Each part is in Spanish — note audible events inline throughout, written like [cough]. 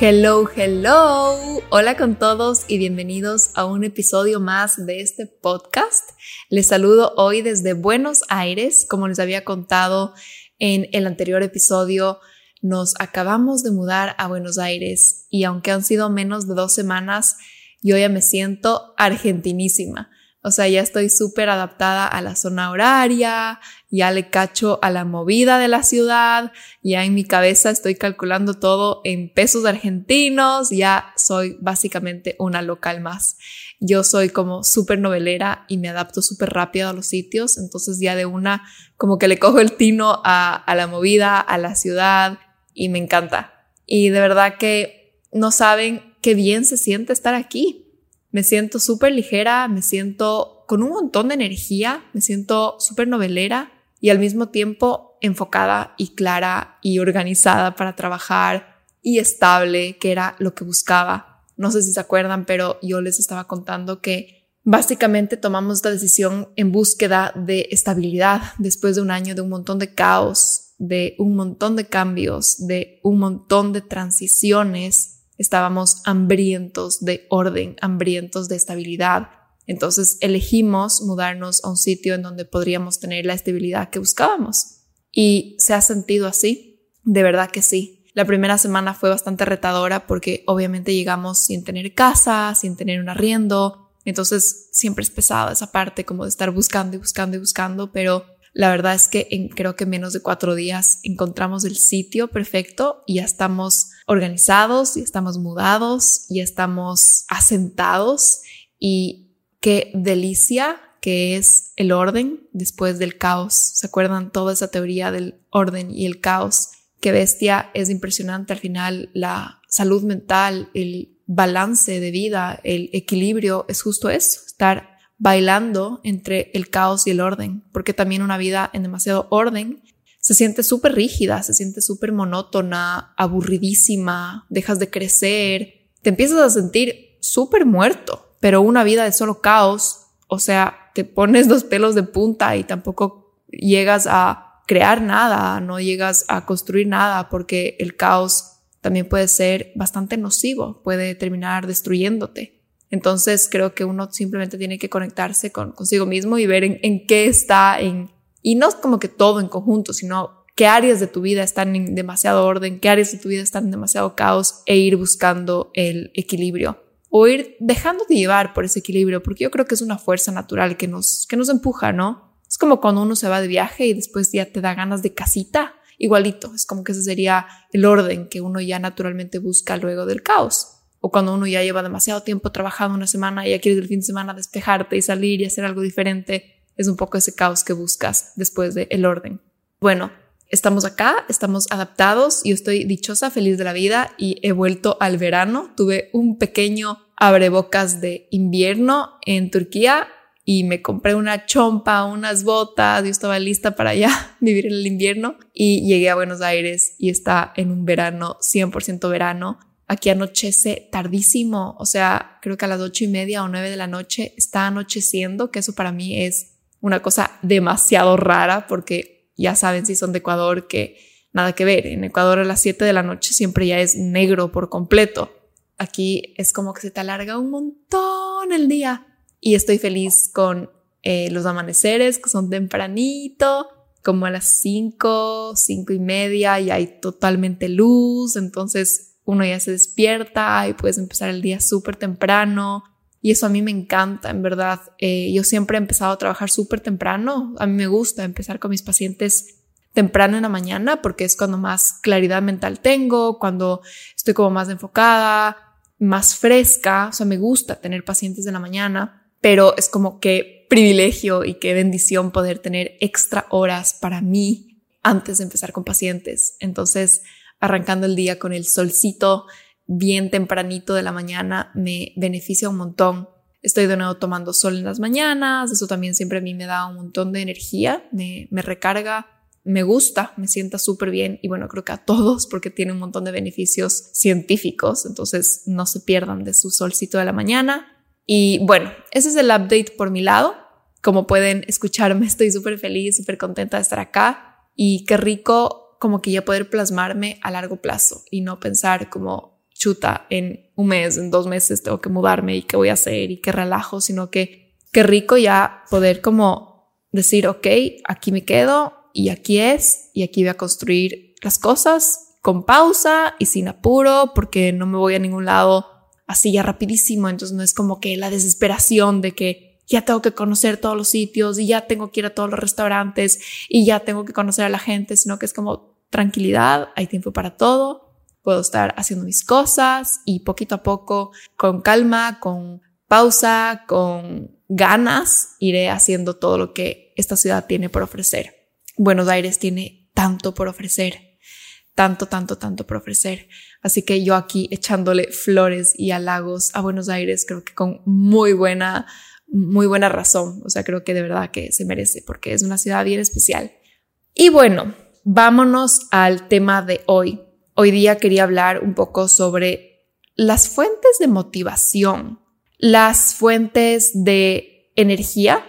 Hello, hello. Hola con todos y bienvenidos a un episodio más de este podcast. Les saludo hoy desde Buenos Aires. Como les había contado en el anterior episodio, nos acabamos de mudar a Buenos Aires y aunque han sido menos de dos semanas, yo ya me siento argentinísima. O sea, ya estoy súper adaptada a la zona horaria, ya le cacho a la movida de la ciudad, ya en mi cabeza estoy calculando todo en pesos argentinos, ya soy básicamente una local más. Yo soy como súper novelera y me adapto súper rápido a los sitios, entonces ya de una como que le cojo el tino a, a la movida, a la ciudad y me encanta. Y de verdad que no saben qué bien se siente estar aquí me siento súper ligera, me siento con un montón de energía, me siento súper novelera y al mismo tiempo enfocada y clara y organizada para trabajar y estable, que era lo que buscaba. No sé si se acuerdan, pero yo les estaba contando que básicamente tomamos esta decisión en búsqueda de estabilidad después de un año de un montón de caos, de un montón de cambios, de un montón de transiciones estábamos hambrientos de orden, hambrientos de estabilidad. Entonces elegimos mudarnos a un sitio en donde podríamos tener la estabilidad que buscábamos. ¿Y se ha sentido así? De verdad que sí. La primera semana fue bastante retadora porque obviamente llegamos sin tener casa, sin tener un arriendo. Entonces siempre es pesado esa parte como de estar buscando y buscando y buscando, pero la verdad es que en creo que menos de cuatro días encontramos el sitio perfecto y ya estamos organizados, ya estamos mudados, ya estamos asentados y qué delicia que es el orden después del caos. ¿Se acuerdan toda esa teoría del orden y el caos? Qué bestia, es impresionante al final la salud mental, el balance de vida, el equilibrio, es justo eso, estar bailando entre el caos y el orden, porque también una vida en demasiado orden se siente súper rígida, se siente súper monótona, aburridísima, dejas de crecer, te empiezas a sentir súper muerto, pero una vida de solo caos, o sea, te pones los pelos de punta y tampoco llegas a crear nada, no llegas a construir nada, porque el caos también puede ser bastante nocivo, puede terminar destruyéndote. Entonces creo que uno simplemente tiene que conectarse con consigo mismo y ver en, qué está en, y no como que todo en conjunto, sino qué áreas de tu vida están en demasiado orden, qué áreas de tu vida están en demasiado caos e ir buscando el equilibrio o ir dejando de llevar por ese equilibrio, porque yo creo que es una fuerza natural que nos, que nos empuja, ¿no? Es como cuando uno se va de viaje y después ya te da ganas de casita, igualito, es como que ese sería el orden que uno ya naturalmente busca luego del caos o cuando uno ya lleva demasiado tiempo trabajando una semana y ya quieres el fin de semana despejarte y salir y hacer algo diferente, es un poco ese caos que buscas después del el orden. Bueno, estamos acá, estamos adaptados, yo estoy dichosa, feliz de la vida y he vuelto al verano. Tuve un pequeño abrebocas de invierno en Turquía y me compré una chompa, unas botas, yo estaba lista para ya [laughs] vivir en el invierno y llegué a Buenos Aires y está en un verano, 100% verano Aquí anochece tardísimo, o sea, creo que a las ocho y media o nueve de la noche está anocheciendo, que eso para mí es una cosa demasiado rara porque ya saben si son de Ecuador que nada que ver. En Ecuador a las siete de la noche siempre ya es negro por completo. Aquí es como que se te alarga un montón el día y estoy feliz con eh, los amaneceres que son tempranito, como a las cinco, cinco y media y hay totalmente luz, entonces uno ya se despierta y puedes empezar el día súper temprano. Y eso a mí me encanta, en verdad. Eh, yo siempre he empezado a trabajar súper temprano. A mí me gusta empezar con mis pacientes temprano en la mañana porque es cuando más claridad mental tengo, cuando estoy como más enfocada, más fresca. O sea, me gusta tener pacientes de la mañana, pero es como que privilegio y qué bendición poder tener extra horas para mí antes de empezar con pacientes. Entonces, arrancando el día con el solcito bien tempranito de la mañana me beneficia un montón. estoy de nuevo tomando sol en las mañanas, eso también siempre a mí me da un montón de energía, me, me recarga, me gusta, me sienta súper bien y bueno, creo que a todos porque tiene un montón de beneficios científicos, entonces no se pierdan de su solcito de la mañana. Y bueno, ese es el update por mi lado. Como pueden escucharme, [laughs] estoy súper feliz, súper contenta de estar acá y qué rico como que ya poder plasmarme a largo plazo y no pensar como chuta en un mes, en dos meses tengo que mudarme y qué voy a hacer y qué relajo, sino que qué rico ya poder como decir, ok, aquí me quedo y aquí es y aquí voy a construir las cosas con pausa y sin apuro porque no me voy a ningún lado así ya rapidísimo, entonces no es como que la desesperación de que ya tengo que conocer todos los sitios y ya tengo que ir a todos los restaurantes y ya tengo que conocer a la gente, sino que es como tranquilidad, hay tiempo para todo, puedo estar haciendo mis cosas y poquito a poco, con calma, con pausa, con ganas, iré haciendo todo lo que esta ciudad tiene por ofrecer. Buenos Aires tiene tanto por ofrecer, tanto, tanto, tanto por ofrecer. Así que yo aquí echándole flores y halagos a Buenos Aires, creo que con muy buena muy buena razón. O sea, creo que de verdad que se merece porque es una ciudad bien especial. Y bueno, vámonos al tema de hoy. Hoy día quería hablar un poco sobre las fuentes de motivación, las fuentes de energía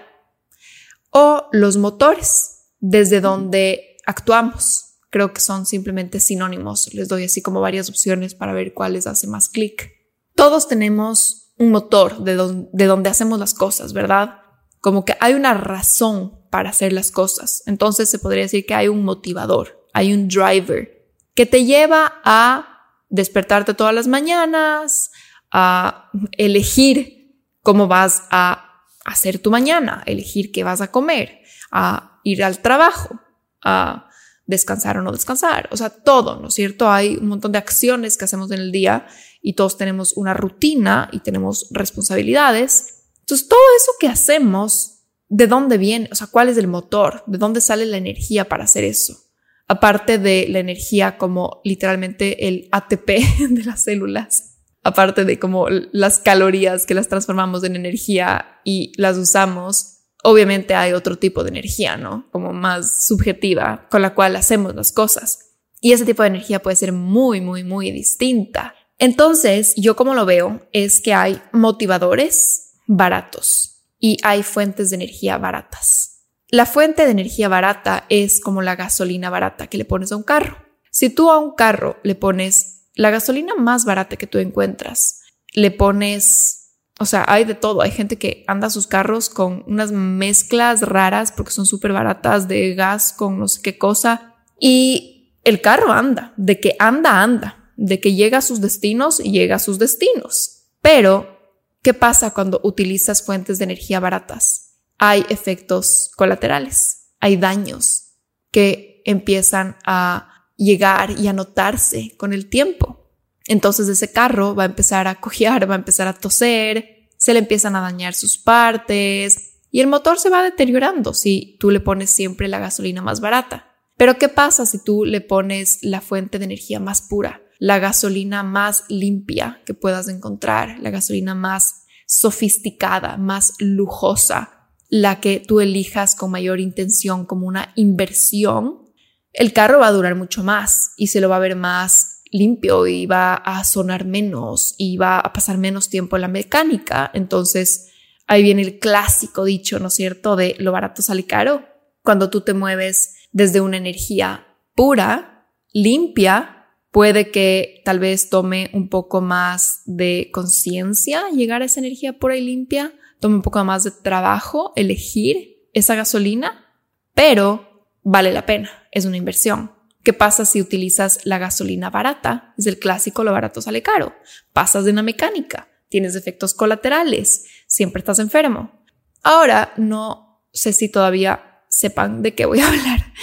o los motores desde donde actuamos. Creo que son simplemente sinónimos. Les doy así como varias opciones para ver cuál les hace más clic. Todos tenemos un motor de, de donde hacemos las cosas, ¿verdad? Como que hay una razón para hacer las cosas. Entonces se podría decir que hay un motivador, hay un driver que te lleva a despertarte todas las mañanas, a elegir cómo vas a hacer tu mañana, elegir qué vas a comer, a ir al trabajo, a descansar o no descansar, o sea, todo, ¿no es cierto? Hay un montón de acciones que hacemos en el día y todos tenemos una rutina y tenemos responsabilidades. Entonces, todo eso que hacemos, ¿de dónde viene? O sea, ¿cuál es el motor? ¿De dónde sale la energía para hacer eso? Aparte de la energía como literalmente el ATP [laughs] de las células, aparte de como las calorías que las transformamos en energía y las usamos, obviamente hay otro tipo de energía, ¿no? Como más subjetiva, con la cual hacemos las cosas. Y ese tipo de energía puede ser muy, muy, muy distinta. Entonces, yo como lo veo es que hay motivadores baratos y hay fuentes de energía baratas. La fuente de energía barata es como la gasolina barata que le pones a un carro. Si tú a un carro le pones la gasolina más barata que tú encuentras, le pones, o sea, hay de todo. Hay gente que anda sus carros con unas mezclas raras porque son súper baratas de gas con no sé qué cosa. Y el carro anda, de que anda, anda de que llega a sus destinos llega a sus destinos. Pero, ¿qué pasa cuando utilizas fuentes de energía baratas? Hay efectos colaterales, hay daños que empiezan a llegar y a notarse con el tiempo. Entonces ese carro va a empezar a cojear, va a empezar a toser, se le empiezan a dañar sus partes y el motor se va deteriorando si tú le pones siempre la gasolina más barata. Pero ¿qué pasa si tú le pones la fuente de energía más pura? la gasolina más limpia que puedas encontrar, la gasolina más sofisticada, más lujosa, la que tú elijas con mayor intención como una inversión, el carro va a durar mucho más y se lo va a ver más limpio y va a sonar menos y va a pasar menos tiempo en la mecánica. Entonces, ahí viene el clásico dicho, ¿no es cierto?, de lo barato sale caro. Cuando tú te mueves desde una energía pura, limpia, Puede que tal vez tome un poco más de conciencia llegar a esa energía pura y limpia, tome un poco más de trabajo elegir esa gasolina, pero vale la pena, es una inversión. ¿Qué pasa si utilizas la gasolina barata? Es el clásico, lo barato sale caro. Pasas de una mecánica, tienes efectos colaterales, siempre estás enfermo. Ahora, no sé si todavía sepan de qué voy a [laughs] hablar,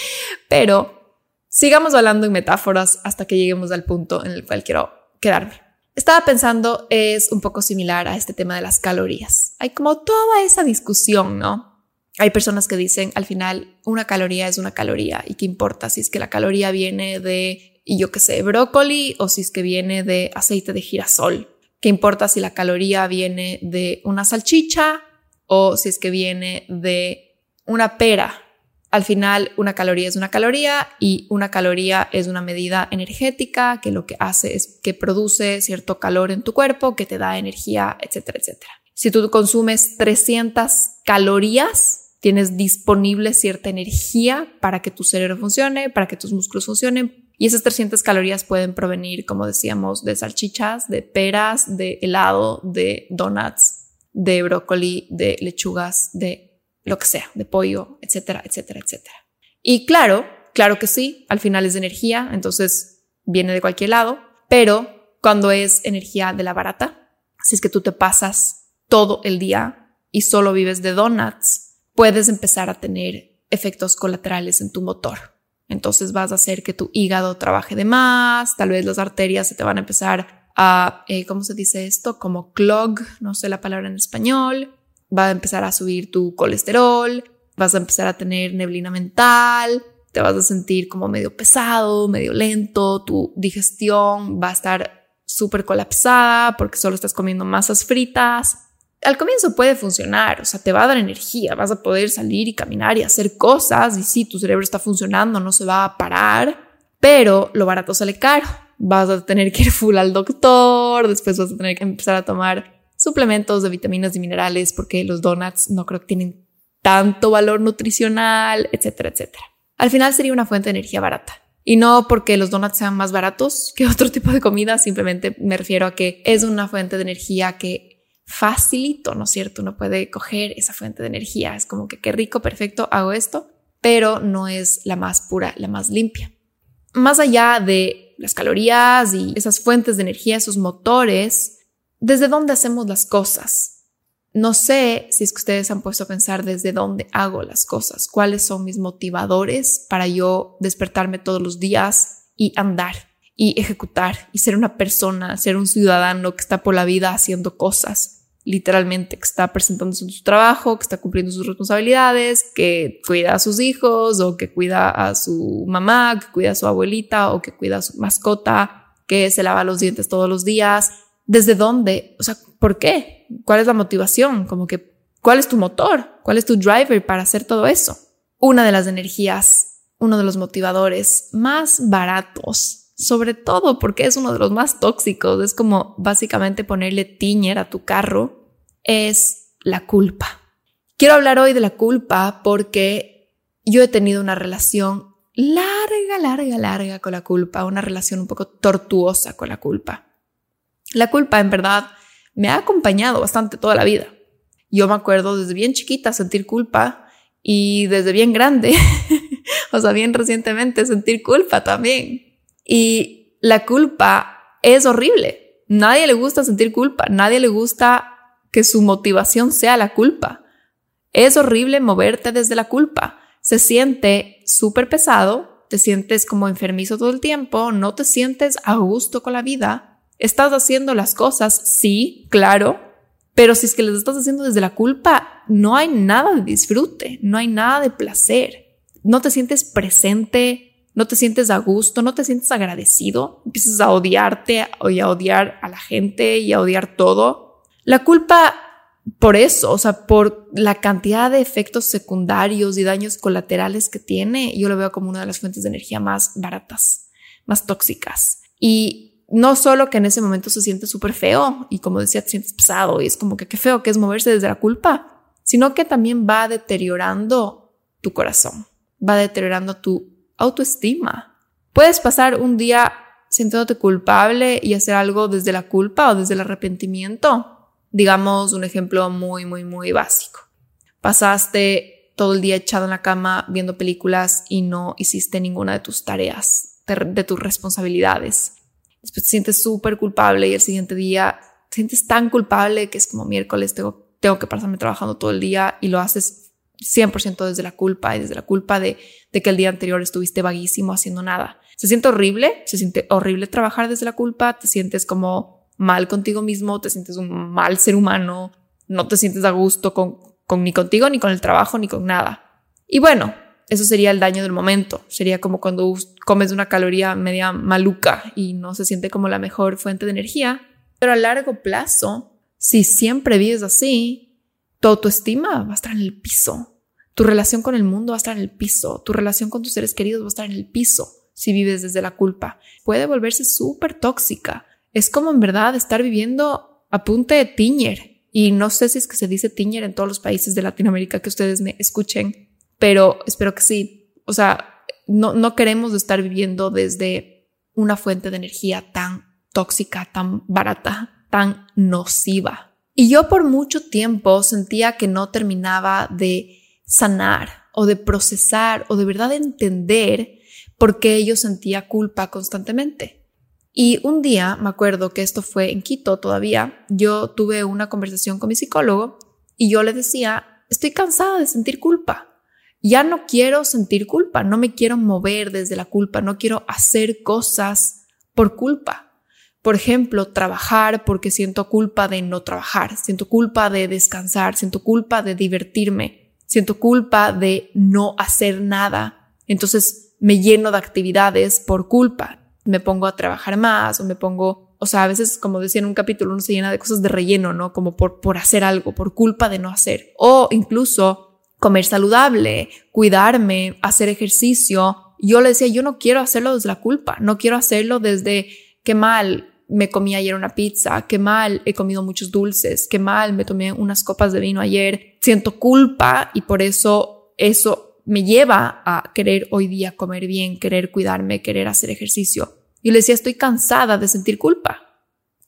pero Sigamos hablando en metáforas hasta que lleguemos al punto en el cual quiero quedarme. Estaba pensando, es un poco similar a este tema de las calorías. Hay como toda esa discusión, ¿no? Hay personas que dicen al final una caloría es una caloría y qué importa si es que la caloría viene de, yo qué sé, brócoli o si es que viene de aceite de girasol. ¿Qué importa si la caloría viene de una salchicha o si es que viene de una pera? Al final, una caloría es una caloría y una caloría es una medida energética que lo que hace es que produce cierto calor en tu cuerpo, que te da energía, etcétera, etcétera. Si tú consumes 300 calorías, tienes disponible cierta energía para que tu cerebro funcione, para que tus músculos funcionen. Y esas 300 calorías pueden provenir, como decíamos, de salchichas, de peras, de helado, de donuts, de brócoli, de lechugas, de lo que sea, de pollo, etcétera, etcétera, etcétera. Y claro, claro que sí, al final es de energía, entonces viene de cualquier lado, pero cuando es energía de la barata, si es que tú te pasas todo el día y solo vives de donuts, puedes empezar a tener efectos colaterales en tu motor. Entonces vas a hacer que tu hígado trabaje de más, tal vez las arterias se te van a empezar a, eh, ¿cómo se dice esto? Como clog, no sé la palabra en español, va a empezar a subir tu colesterol, vas a empezar a tener neblina mental, te vas a sentir como medio pesado, medio lento, tu digestión va a estar súper colapsada porque solo estás comiendo masas fritas al comienzo puede funcionar, o sea, te va a dar energía, vas a poder salir y caminar y hacer cosas y sí, tu cerebro está funcionando, no se va a parar, pero lo barato sale caro. Vas a tener que ir full al doctor, después vas a tener que empezar a tomar suplementos de vitaminas y minerales porque los donuts no creo que tienen tanto valor nutricional, etcétera, etcétera. Al final sería una fuente de energía barata. Y no porque los donuts sean más baratos que [laughs] otro tipo de comida, simplemente me refiero a que es una fuente de energía que facilito, ¿no es cierto? Uno puede coger esa fuente de energía. Es como que qué rico, perfecto, hago esto, pero no es la más pura, la más limpia. Más allá de las calorías y esas fuentes de energía, esos motores, ¿desde dónde hacemos las cosas? No sé si es que ustedes han puesto a pensar desde dónde hago las cosas, cuáles son mis motivadores para yo despertarme todos los días y andar y ejecutar y ser una persona, ser un ciudadano que está por la vida haciendo cosas literalmente, que está presentándose en su trabajo, que está cumpliendo sus responsabilidades, que cuida a sus hijos o que cuida a su mamá, que cuida a su abuelita o que cuida a su mascota, que se lava los dientes todos los días. ¿Desde dónde? O sea, ¿por qué? ¿Cuál es la motivación? Como que, ¿cuál es tu motor? ¿Cuál es tu driver para hacer todo eso? Una de las energías, uno de los motivadores más baratos sobre todo porque es uno de los más tóxicos, es como básicamente ponerle tiñer a tu carro, es la culpa. Quiero hablar hoy de la culpa porque yo he tenido una relación larga, larga, larga con la culpa, una relación un poco tortuosa con la culpa. La culpa en verdad me ha acompañado bastante toda la vida. Yo me acuerdo desde bien chiquita sentir culpa y desde bien grande, [laughs] o sea, bien recientemente sentir culpa también. Y la culpa es horrible. Nadie le gusta sentir culpa, nadie le gusta que su motivación sea la culpa. Es horrible moverte desde la culpa. Se siente súper pesado, te sientes como enfermizo todo el tiempo, no te sientes a gusto con la vida. Estás haciendo las cosas, sí, claro, pero si es que las estás haciendo desde la culpa, no hay nada de disfrute, no hay nada de placer. No te sientes presente, no te sientes a gusto, no te sientes agradecido, empiezas a odiarte y a odiar a la gente y a odiar todo. La culpa por eso, o sea, por la cantidad de efectos secundarios y daños colaterales que tiene, yo lo veo como una de las fuentes de energía más baratas, más tóxicas. Y no solo que en ese momento se siente súper feo y como decía, te sientes pesado y es como que qué feo que es moverse desde la culpa, sino que también va deteriorando tu corazón, va deteriorando tu autoestima. Puedes pasar un día sintiéndote culpable y hacer algo desde la culpa o desde el arrepentimiento. Digamos un ejemplo muy, muy, muy básico. Pasaste todo el día echado en la cama viendo películas y no hiciste ninguna de tus tareas, de, tus responsabilidades. Te sientes súper culpable y el siguiente día te sientes tan culpable que es como miércoles tengo, tengo que pasarme trabajando todo el día y lo haces 100% desde la culpa y desde la culpa de, de que el día anterior estuviste vaguísimo haciendo nada. Se siente horrible, se siente horrible trabajar desde la culpa, te sientes como mal contigo mismo, te sientes un mal ser humano, no te sientes a gusto con, con ni contigo, ni con el trabajo, ni con nada. Y bueno, eso sería el daño del momento. Sería como cuando comes una caloría media maluca y no se siente como la mejor fuente de energía. Pero a largo plazo, si siempre vives así, tu autoestima va a estar en el piso. Tu relación con el mundo va a estar en el piso. Tu relación con tus seres queridos va a estar en el piso si vives desde la culpa. Puede volverse súper tóxica. Es como en verdad estar viviendo a punta de tiñer. Y no sé si es que se dice tiñer en todos los países de Latinoamérica que ustedes me escuchen, pero espero que sí. O sea, no, no queremos estar viviendo desde una fuente de energía tan tóxica, tan barata, tan nociva. Y yo por mucho tiempo sentía que no terminaba de sanar o de procesar o de verdad entender por qué yo sentía culpa constantemente. Y un día, me acuerdo que esto fue en Quito todavía, yo tuve una conversación con mi psicólogo y yo le decía, estoy cansada de sentir culpa. Ya no quiero sentir culpa, no me quiero mover desde la culpa, no quiero hacer cosas por culpa. Por ejemplo, trabajar porque siento culpa de no trabajar, siento culpa de descansar, siento culpa de divertirme, siento culpa de no hacer nada. Entonces me lleno de actividades por culpa. Me pongo a trabajar más o me pongo, o sea, a veces, como decía en un capítulo, uno se llena de cosas de relleno, ¿no? Como por, por hacer algo, por culpa de no hacer. O incluso comer saludable, cuidarme, hacer ejercicio. Yo le decía, yo no quiero hacerlo desde la culpa, no quiero hacerlo desde qué mal, me comí ayer una pizza, qué mal, he comido muchos dulces, qué mal, me tomé unas copas de vino ayer, siento culpa y por eso eso me lleva a querer hoy día comer bien, querer cuidarme, querer hacer ejercicio. Y le decía, estoy cansada de sentir culpa.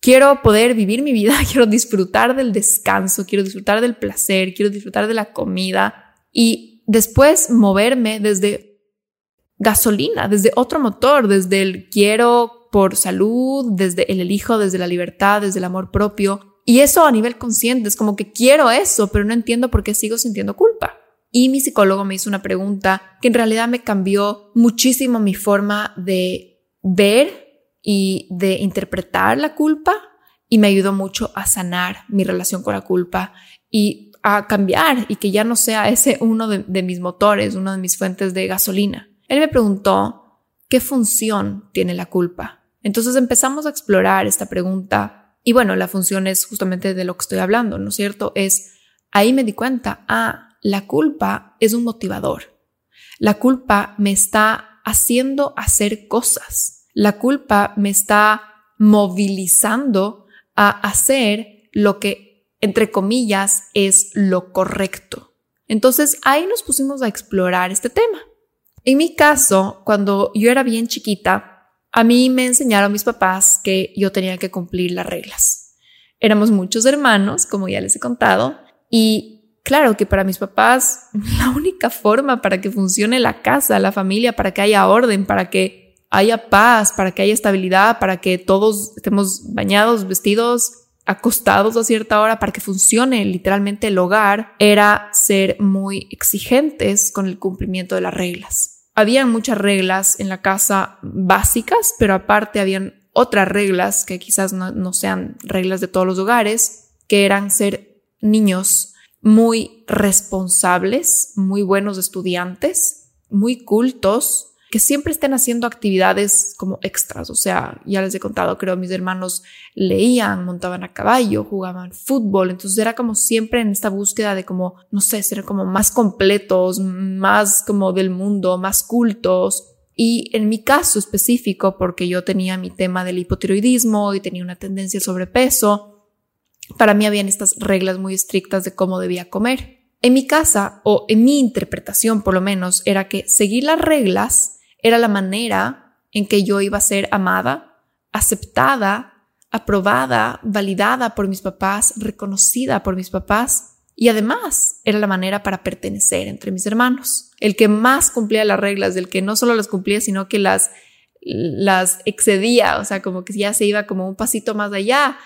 Quiero poder vivir mi vida, [laughs] quiero disfrutar del descanso, quiero disfrutar del placer, quiero disfrutar de la comida y después moverme desde gasolina, desde otro motor, desde el quiero por salud, desde el elijo, desde la libertad, desde el amor propio. Y eso a nivel consciente es como que quiero eso, pero no entiendo por qué sigo sintiendo culpa. Y mi psicólogo me hizo una pregunta que en realidad me cambió muchísimo mi forma de ver y de interpretar la culpa y me ayudó mucho a sanar mi relación con la culpa y a cambiar y que ya no sea ese uno de, mis motores, una de mis fuentes de gasolina. Él me preguntó, ¿qué función tiene la culpa? Entonces empezamos a explorar esta pregunta y bueno, la función es justamente de lo que estoy hablando, ¿no es cierto? Es, ahí me di cuenta, ah, la culpa es un motivador. La culpa me está haciendo hacer cosas. La culpa me está movilizando a hacer lo que, entre comillas, es lo correcto. Entonces ahí nos pusimos a explorar este tema. En mi caso, cuando yo era bien chiquita, a mí me enseñaron mis papás que yo tenía que cumplir las reglas. Éramos muchos hermanos, como ya les he contado, y claro que para mis papás [laughs] la única forma para que funcione la casa, la familia, para que haya orden, para que haya paz, para que haya estabilidad, para que todos estemos bañados, vestidos, acostados a cierta hora, para que funcione literalmente el hogar, era ser muy exigentes con el cumplimiento de las reglas. Habían muchas reglas en la casa básicas, pero aparte habían otras reglas que quizás no, sean reglas de todos los hogares, que eran ser niños muy responsables, muy buenos estudiantes, muy cultos, que siempre estén haciendo actividades como extras. O sea, ya les he contado, creo, mis hermanos leían, montaban a caballo, jugaban fútbol. Entonces era como siempre en esta búsqueda de como, no sé, ser como más completos, más como del mundo, más cultos. Y en mi caso específico, porque yo tenía mi tema del hipotiroidismo y tenía una tendencia al sobrepeso, para mí habían estas reglas muy estrictas de cómo debía comer. En mi casa, o en mi interpretación por lo menos, era que seguir las reglas era la manera en que yo iba a ser amada, aceptada, aprobada, validada por mis papás, reconocida por mis papás. Y además era la manera para pertenecer entre mis hermanos. El que más cumplía las reglas, del que no solo las cumplía, sino que las, las excedía, o sea, como que ya se iba como un pasito más allá,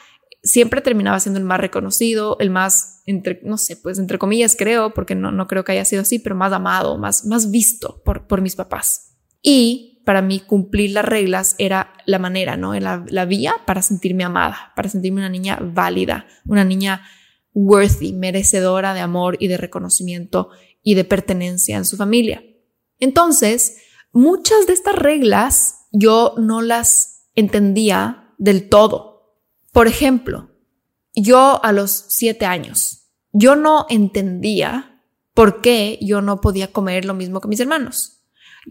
siempre terminaba siendo el más reconocido, el más, entre, no sé, pues entre comillas creo, porque no, no creo que haya sido así, pero más amado, más, más visto por, por mis papás. Y para mí cumplir las reglas era la manera, ¿no? La, la vía para sentirme amada, para sentirme una niña válida, una niña worthy, merecedora de amor y de reconocimiento y de pertenencia en su familia. Entonces, muchas de estas reglas yo no las entendía del todo. Por ejemplo, yo a los siete años, yo no entendía por qué yo no podía comer lo mismo que mis hermanos.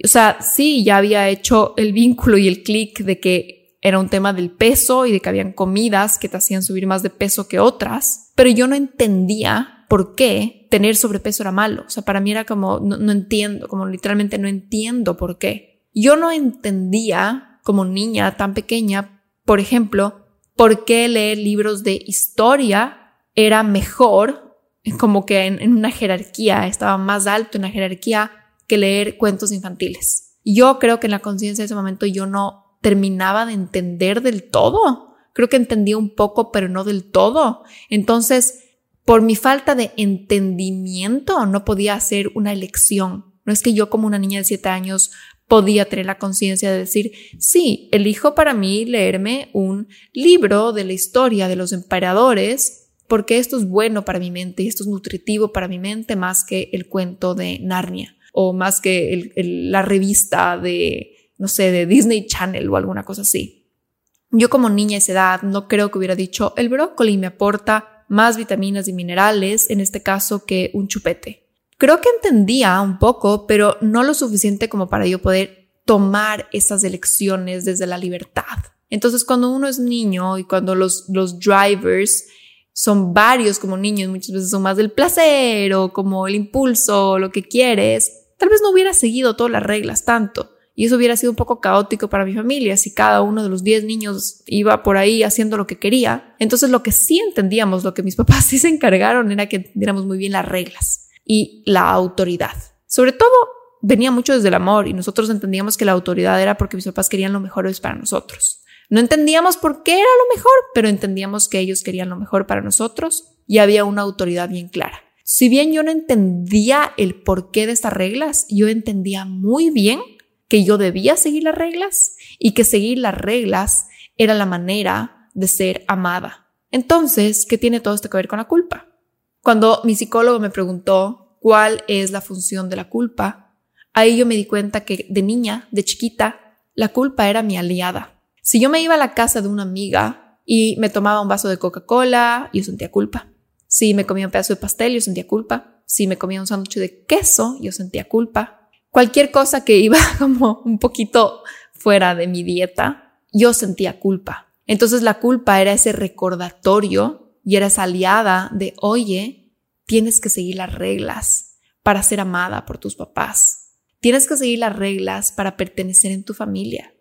O sea, sí, ya había hecho el vínculo y el clic de que era un tema del peso y de que habían comidas que te hacían subir más de peso que otras, pero yo no entendía por qué tener sobrepeso era malo. O sea, para mí era como, no, entiendo, como literalmente no entiendo por qué. Yo no entendía como niña tan pequeña, por ejemplo, por qué leer libros de historia era mejor, como que en, una jerarquía, estaba más alto en la jerarquía que leer cuentos infantiles. Yo creo que en la conciencia de ese momento yo no terminaba de entender del todo. Creo que entendía un poco, pero no del todo. Entonces, por mi falta de entendimiento, no podía hacer una elección. No es que yo como una niña de siete años podía tener la conciencia de decir, sí, elijo para mí leerme un libro de la historia de los emperadores porque esto es bueno para mi mente y esto es nutritivo para mi mente más que el cuento de Narnia o más que la revista de, no sé, de Disney Channel o alguna cosa así. Yo como niña de esa edad no creo que hubiera dicho, el brócoli me aporta más vitaminas y minerales, en este caso, que un chupete. Creo que entendía un poco, pero no lo suficiente como para yo poder tomar esas elecciones desde la libertad. Entonces, cuando uno es niño y cuando los, los drivers son varios como niños, muchas veces son más del placer o como el impulso, o lo que quieres, tal vez no hubiera seguido todas las reglas tanto. Y eso hubiera sido un poco caótico para mi familia si cada uno de los 10 niños iba por ahí haciendo lo que quería. Entonces lo que sí entendíamos, lo que mis [laughs] papás sí se encargaron era que entendiéramos muy bien las reglas y la autoridad. Sobre todo venía mucho desde el amor y nosotros entendíamos que la autoridad era porque mis papás querían lo mejor para nosotros. No entendíamos por qué era lo mejor, pero entendíamos que ellos querían lo mejor para nosotros y había una autoridad bien clara. Si bien yo no entendía el porqué de estas reglas, yo entendía muy bien que yo debía seguir las reglas y que seguir las reglas era la manera de ser amada. Entonces, ¿qué tiene todo esto que ver con la culpa? Cuando mi psicólogo me preguntó cuál es la función de la culpa, ahí yo me di cuenta que de niña, de chiquita, la culpa era mi aliada. Si yo me iba a la casa de una amiga y me tomaba un vaso de Coca-Cola, yo sentía culpa. Si me comía un pedazo de pastel, yo sentía culpa. Si me comía un sándwich de queso, yo sentía culpa. Cualquier cosa que iba [laughs] como un poquito fuera de mi dieta, yo sentía culpa. Entonces la culpa era ese recordatorio y eres aliada de, oye, tienes que seguir las reglas para ser amada por tus papás. Tienes que seguir las reglas para pertenecer en tu familia.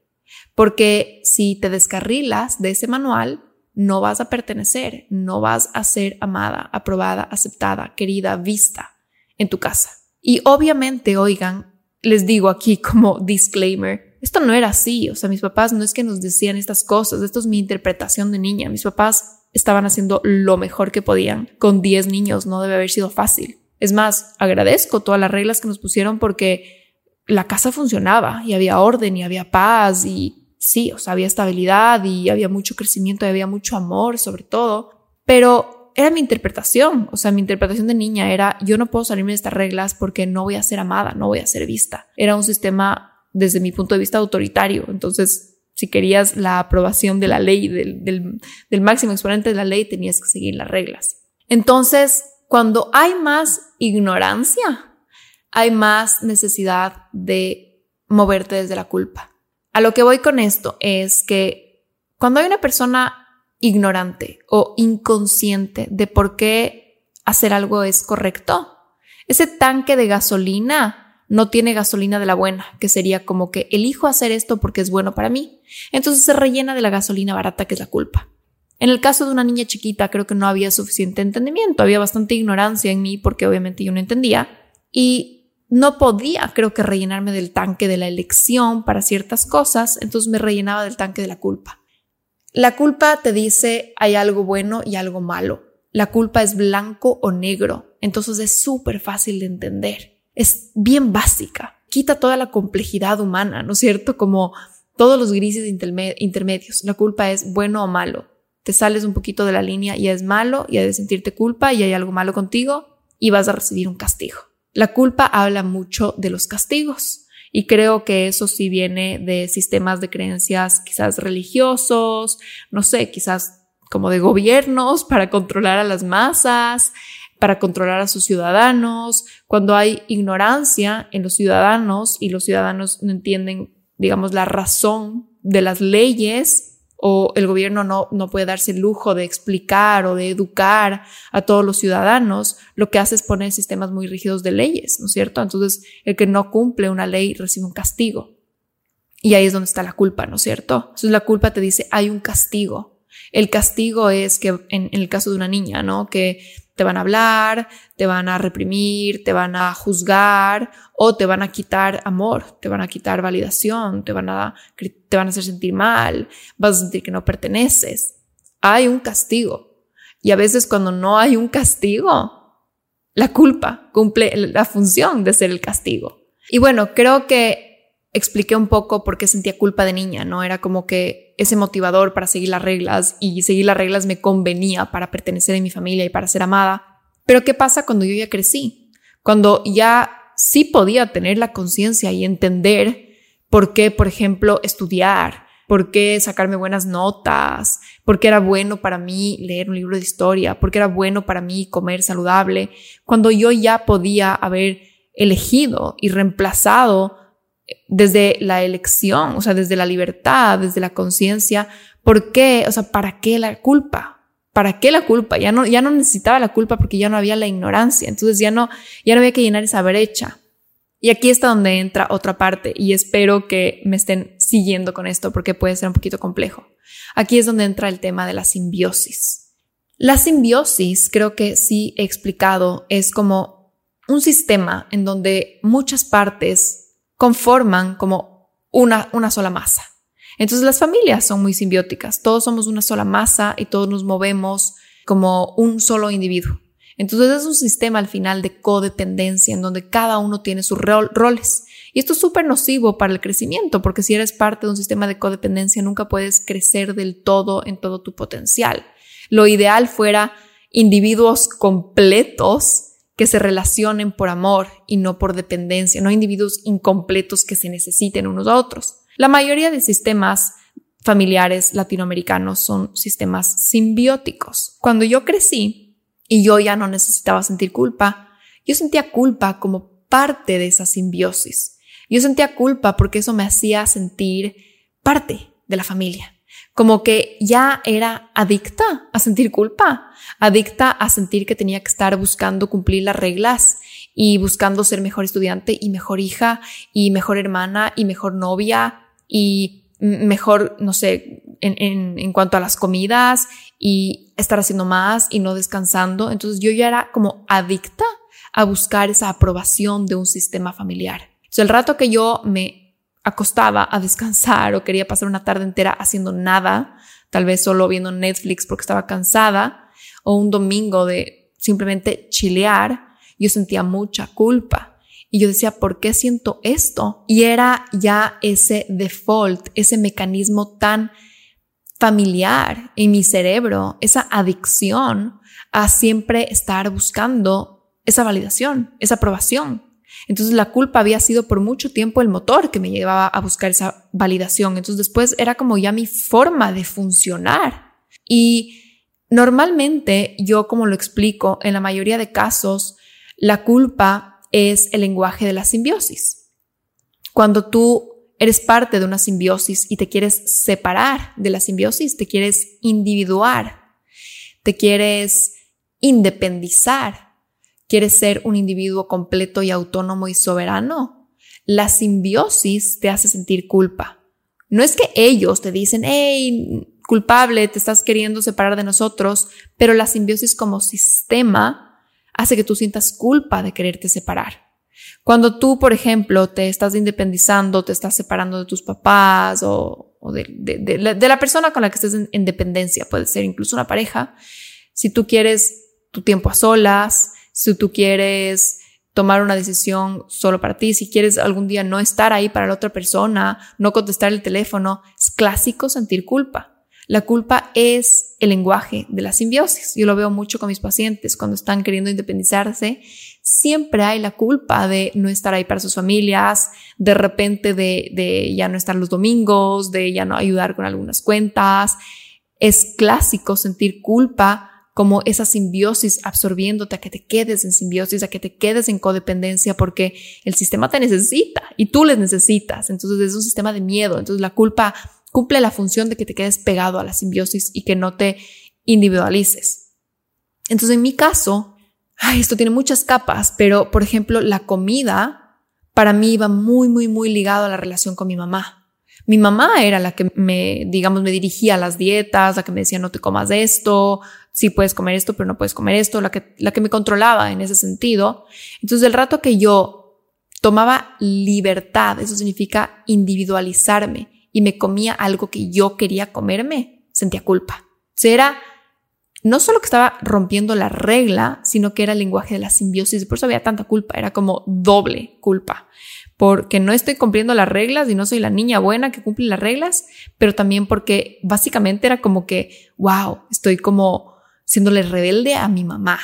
Porque si te descarrilas de ese manual, no vas a pertenecer, no vas a ser amada, aprobada, aceptada, querida, vista en tu casa. Y obviamente, oigan, les digo aquí [laughs] como disclaimer, esto no era así, o sea, mis papás no es que nos decían estas cosas, esto es mi interpretación de niña, mis papás estaban haciendo lo mejor que podían. Con 10 niños no debe haber sido fácil. Es más, agradezco todas las reglas que nos pusieron porque la casa funcionaba y había orden y había paz y sí, o sea, había estabilidad y había mucho crecimiento y había mucho amor sobre todo. Pero era mi interpretación, o sea, mi interpretación de niña era yo no puedo salirme de estas reglas porque no voy a ser amada, no voy a ser vista. Era un sistema desde mi punto de vista autoritario. Entonces, si querías la aprobación de la ley, del, máximo exponente de la ley, tenías que seguir las reglas. Entonces, cuando hay más ignorancia, hay más necesidad de moverte desde la culpa. A lo que voy con esto es que cuando hay una persona ignorante o inconsciente de por qué hacer algo es correcto, ese tanque de gasolina no tiene gasolina de la buena, que sería como que elijo hacer esto porque es bueno para mí. Entonces se rellena de la gasolina barata que es la culpa. En el caso de una niña chiquita creo que no había suficiente entendimiento, había bastante ignorancia en mí porque obviamente yo no entendía y no podía creo que rellenarme del tanque de la elección para ciertas cosas, entonces me rellenaba del tanque de la culpa. La culpa te dice hay algo bueno y algo malo. La culpa es blanco o negro, entonces es súper fácil de entender es bien básica, quita toda la complejidad humana, ¿no es cierto? Como todos los grises intermedios. La culpa es bueno o malo. Te sales un poquito de la línea y es malo y hay de sentirte culpa y hay algo malo contigo y vas a recibir un castigo. La culpa habla mucho de los castigos y creo que eso sí viene de sistemas de creencias quizás religiosos, no sé, quizás como de gobiernos para controlar a las masas, para controlar a sus ciudadanos, cuando hay ignorancia en los ciudadanos y los ciudadanos no entienden, digamos, la razón de las leyes o el gobierno no, no puede darse el lujo de explicar o de educar a todos los ciudadanos, lo que hace es poner sistemas muy rígidos de leyes, ¿no es cierto? Entonces, el que no cumple una ley recibe un castigo. Y ahí es donde está la culpa, ¿no es cierto? Entonces, la culpa te dice, hay un castigo. El castigo es que, en, en el caso de una niña, ¿no? Que te van a hablar, te van a reprimir, te van a juzgar o te van a quitar amor, te van a quitar validación, te van a, te van a hacer sentir mal, vas a sentir que no perteneces. Hay un castigo. Y a veces cuando no hay un castigo, la culpa cumple la función de ser el castigo. Y bueno, creo que expliqué un poco por qué sentía culpa de niña, ¿no? Era como que ese motivador para seguir las reglas y seguir las reglas me convenía para pertenecer a mi familia y para ser amada. Pero ¿qué pasa cuando yo ya crecí? Cuando ya sí podía tener la conciencia y entender por qué, por ejemplo, estudiar, por qué sacarme buenas notas, por qué era bueno para mí leer un libro de historia, por qué era bueno para mí comer saludable, cuando yo ya podía haber elegido y reemplazado desde la elección, o sea, desde la libertad, desde la conciencia, ¿por qué? O sea, ¿para qué la culpa? ¿Para qué la culpa? Ya no, ya no necesitaba la culpa porque ya no había la ignorancia, entonces ya no, ya no había que llenar esa brecha. Y aquí está donde entra otra parte y espero que me estén siguiendo con esto porque puede ser un poquito complejo. Aquí es donde entra el tema de la simbiosis. La simbiosis, creo que sí he explicado, es como un sistema en donde muchas partes conforman como una, una sola masa. Entonces las familias son muy simbióticas, todos somos una sola masa y todos nos movemos como un solo individuo. Entonces es un sistema al final de codependencia en donde cada uno tiene sus roles. Y esto es súper nocivo para el crecimiento, porque si eres parte de un sistema de codependencia nunca puedes crecer del todo en todo tu potencial. Lo ideal fuera individuos completos que se relacionen por amor y no por dependencia, no individuos incompletos que se necesiten unos a otros. La mayoría de sistemas familiares latinoamericanos son sistemas simbióticos. Cuando yo crecí y yo ya no necesitaba sentir culpa, yo sentía culpa como parte de esa simbiosis. Yo sentía culpa porque eso me hacía sentir parte de la familia como que ya era adicta a sentir culpa, adicta a sentir que tenía que estar buscando cumplir las reglas y buscando ser mejor estudiante y mejor hija y mejor hermana y mejor novia y mejor, no sé, en, en, cuanto a las comidas y estar haciendo más y no descansando. Entonces yo ya era como adicta a buscar esa aprobación de un sistema familiar. Entonces el rato que yo me acostaba a descansar o quería pasar una tarde entera haciendo nada, tal vez solo viendo Netflix porque estaba cansada, o un domingo de simplemente chilear, yo sentía mucha culpa. Y yo decía, ¿por qué siento esto? Y era ya ese default, ese mecanismo tan familiar en mi cerebro, esa adicción a siempre estar buscando esa validación, esa aprobación. Entonces la culpa había sido por mucho tiempo el motor que me llevaba a buscar esa validación. Entonces después era como ya mi forma de funcionar. Y normalmente yo, como lo explico, en la mayoría de casos, la culpa es el lenguaje de la simbiosis. Cuando tú eres parte de una simbiosis y te quieres separar de la simbiosis, te quieres individuar, te quieres independizar, ¿Quieres ser un individuo completo y autónomo y soberano? La simbiosis te hace sentir culpa. No es que ellos te dicen, hey, culpable, te estás queriendo separar de nosotros, pero la simbiosis como sistema hace que tú sientas culpa de quererte separar. Cuando tú, por ejemplo, te estás independizando, te estás separando de tus papás o, de, la persona con la que estés en dependencia, puede ser incluso una pareja, si tú quieres tu tiempo a solas, si tú quieres tomar una decisión solo para ti, si quieres algún día no estar ahí para la otra persona, no contestar el teléfono, es clásico sentir culpa. La culpa es el lenguaje de la simbiosis. Yo lo veo mucho con mis pacientes cuando están queriendo independizarse. Siempre hay la culpa de no estar ahí para sus familias, de repente de, de ya no estar los domingos, de ya no ayudar con algunas cuentas. es clásico sentir culpa como esa simbiosis absorbiéndote a que te quedes en simbiosis, a que te quedes en codependencia porque el sistema te necesita y tú les necesitas. Entonces es un sistema de miedo. Entonces la culpa cumple la función de que te quedes pegado a la simbiosis y que no te individualices. Entonces en mi caso, esto tiene muchas capas, pero por ejemplo la comida para mí iba muy, muy, muy ligado a la relación con mi mamá. Mi mamá era la que me, digamos, me dirigía a las dietas, la que me decía no te comas esto, sí puedes comer esto, pero no puedes comer esto, la que, la que me controlaba en ese sentido. Entonces, el rato que yo tomaba libertad, eso significa individualizarme y me comía algo que yo quería comerme, sentía culpa. O sea, era no solo que estaba rompiendo la regla, sino que era el lenguaje de la simbiosis. Por eso había tanta culpa, era como doble culpa porque no estoy cumpliendo las reglas y no soy la niña buena que cumple las reglas, pero también porque básicamente era como que, wow, estoy como siéndole rebelde a mi mamá.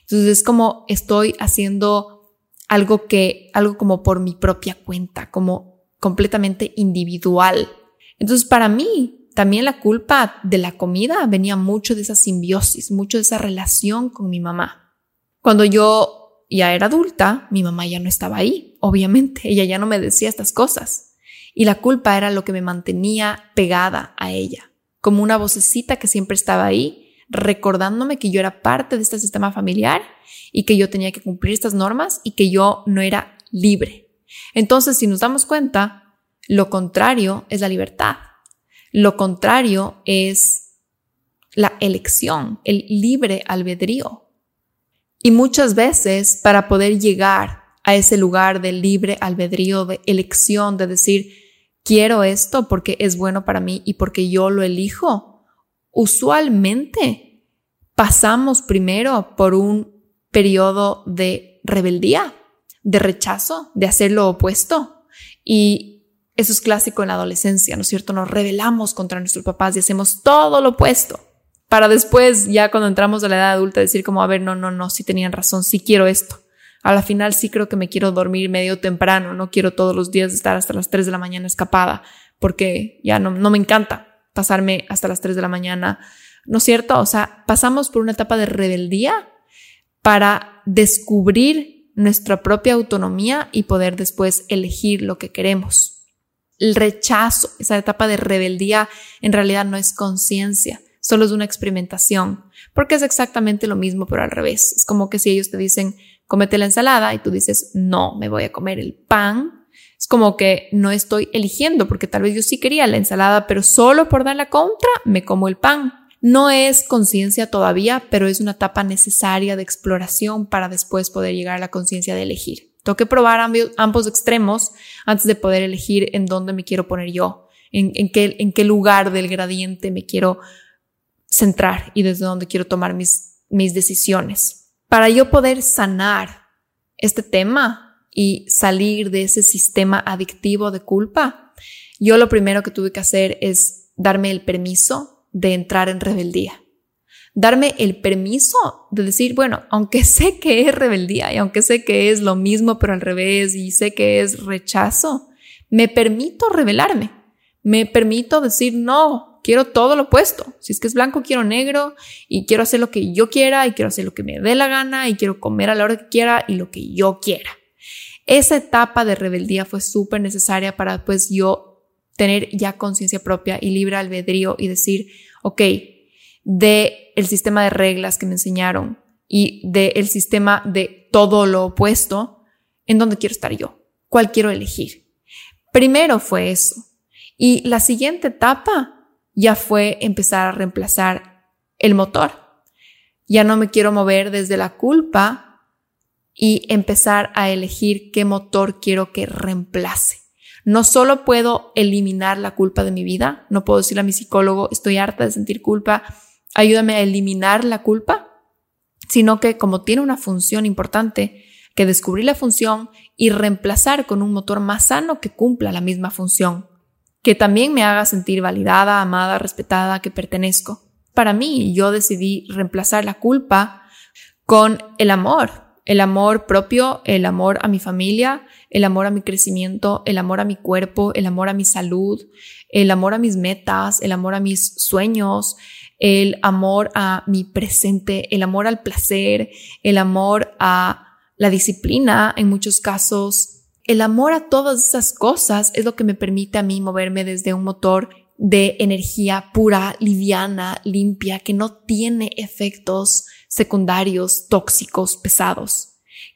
Entonces es como estoy haciendo algo que, algo como por mi propia cuenta, como completamente individual. Entonces para mí también la culpa de la comida venía mucho de esa simbiosis, mucho de esa relación con mi mamá. Cuando yo ya era adulta, mi mamá ya no estaba ahí, obviamente, ella ya no me decía estas cosas. Y la culpa era lo que me mantenía pegada a ella, como una vocecita que siempre estaba ahí, recordándome que yo era parte de este sistema familiar y que yo tenía que cumplir estas normas y que yo no era libre. Entonces, si nos damos cuenta, lo contrario es la libertad. Lo contrario es la elección, el libre albedrío. Y muchas veces para poder llegar a ese lugar de libre albedrío, de elección, de decir, quiero esto porque es bueno para mí y porque yo lo elijo, usualmente pasamos primero por un periodo de rebeldía, de rechazo, de hacer lo opuesto. Y eso es clásico en la adolescencia, ¿no es cierto? Nos rebelamos contra nuestros papás y hacemos todo lo opuesto para después, ya cuando entramos a la edad adulta, decir como, a ver, no, no, no, sí tenían razón, sí quiero esto. A la final sí creo que me quiero dormir medio temprano, no quiero todos los días estar hasta las 3 de la mañana escapada, porque ya no, no me encanta pasarme hasta las 3 de la mañana, ¿no es cierto? O sea, pasamos por una etapa de rebeldía para descubrir nuestra propia autonomía y poder después elegir lo que queremos. El rechazo, esa etapa de rebeldía en realidad no es conciencia, solo es una experimentación, porque es exactamente lo mismo, pero al revés. Es como que si ellos te dicen, cómete la ensalada y tú dices, no, me voy a comer el pan. Es como que no estoy eligiendo, porque tal vez yo sí quería la ensalada, pero solo por dar la contra, me como el pan. No es conciencia todavía, pero es una etapa necesaria de exploración para después poder llegar a la conciencia de elegir. Tengo que probar ambos extremos antes de poder elegir en dónde me quiero poner yo, en, qué, lugar del gradiente me quiero centrar y desde donde quiero tomar mis decisiones. Para yo poder sanar este tema y salir de ese sistema adictivo de culpa, yo lo primero que tuve que hacer es darme el permiso de entrar en rebeldía. Darme el permiso de decir, bueno, aunque [laughs] sé que es rebeldía y aunque sé que es lo mismo pero al revés y sé que es rechazo, me permito rebelarme. Me permito decir, no, quiero todo lo opuesto. Si es que es blanco, quiero negro y quiero hacer lo que yo quiera y quiero hacer lo que me dé la gana y quiero comer a la hora que quiera y lo que yo quiera. Esa etapa de rebeldía fue súper necesaria para pues yo tener ya conciencia propia y libre albedrío y decir, ok, de el sistema de reglas que me enseñaron y del el sistema de todo lo opuesto, ¿en dónde quiero estar yo? ¿Cuál quiero elegir? Primero fue eso. Y la siguiente etapa ya fue empezar a reemplazar el motor. Ya no me quiero mover desde la culpa y empezar a elegir qué motor quiero que reemplace. No solo puedo eliminar la culpa de mi vida, no puedo decirle a mi psicólogo, estoy harta de sentir culpa, ayúdame a eliminar la culpa, sino que como tiene una función importante, que descubrir la función y reemplazar con un motor más sano que cumpla la misma función que también me haga sentir validada, amada, respetada, que pertenezco. Para mí, yo decidí reemplazar la culpa con el amor, El amor propio, el amor a mi familia, el amor a mi crecimiento, el amor a mi cuerpo, el amor a mi salud, el amor a mis metas, el amor a mis sueños, el amor a mi presente, el amor al placer, el amor a la disciplina en muchos casos. El amor a todas esas cosas es lo que me permite a mí moverme desde un motor de energía pura, liviana, limpia, que no tiene efectos secundarios tóxicos, pesados.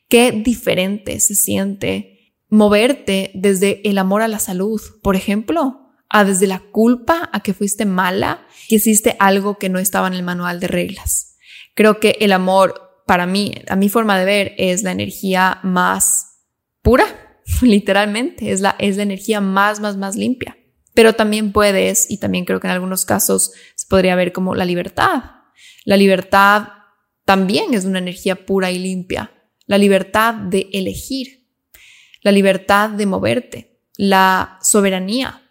Qué diferente se siente moverte desde el amor a la salud, por ejemplo, a desde la culpa a que fuiste mala, que hiciste algo que no estaba en el manual de reglas. Creo que el amor, para mí, a mi forma de ver, es la energía más pura, [laughs] literalmente, es la, es la energía más, más, más limpia. Pero también puedes, y también creo que en algunos casos se podría ver como la libertad. La libertad también es una energía pura y limpia. La libertad de elegir, la libertad de moverte, la soberanía,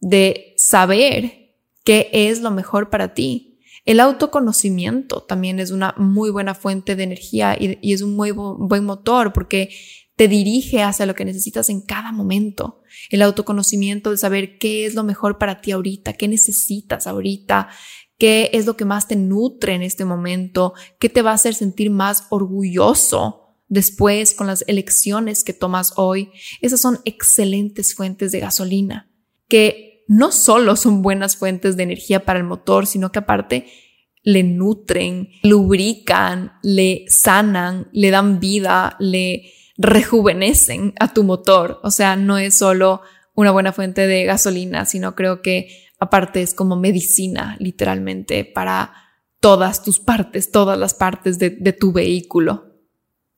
de saber qué es lo mejor para ti. El autoconocimiento también es una muy buena fuente de energía y, es un muy buen motor porque te dirige hacia lo que necesitas en cada momento. El autoconocimiento de saber qué es lo mejor para ti ahorita, qué necesitas ahorita, qué es lo que más te nutre en este momento, qué te va a hacer sentir más orgulloso después con las elecciones que tomas hoy. Esas son excelentes fuentes de gasolina que no solo son buenas fuentes de energía para el motor, sino que aparte le nutren, lubrican, le sanan, le dan vida, le rejuvenecen a tu motor. O sea, no es solo una buena fuente de gasolina, sino creo que aparte es como medicina, literalmente, para todas tus partes, todas las partes de, tu vehículo.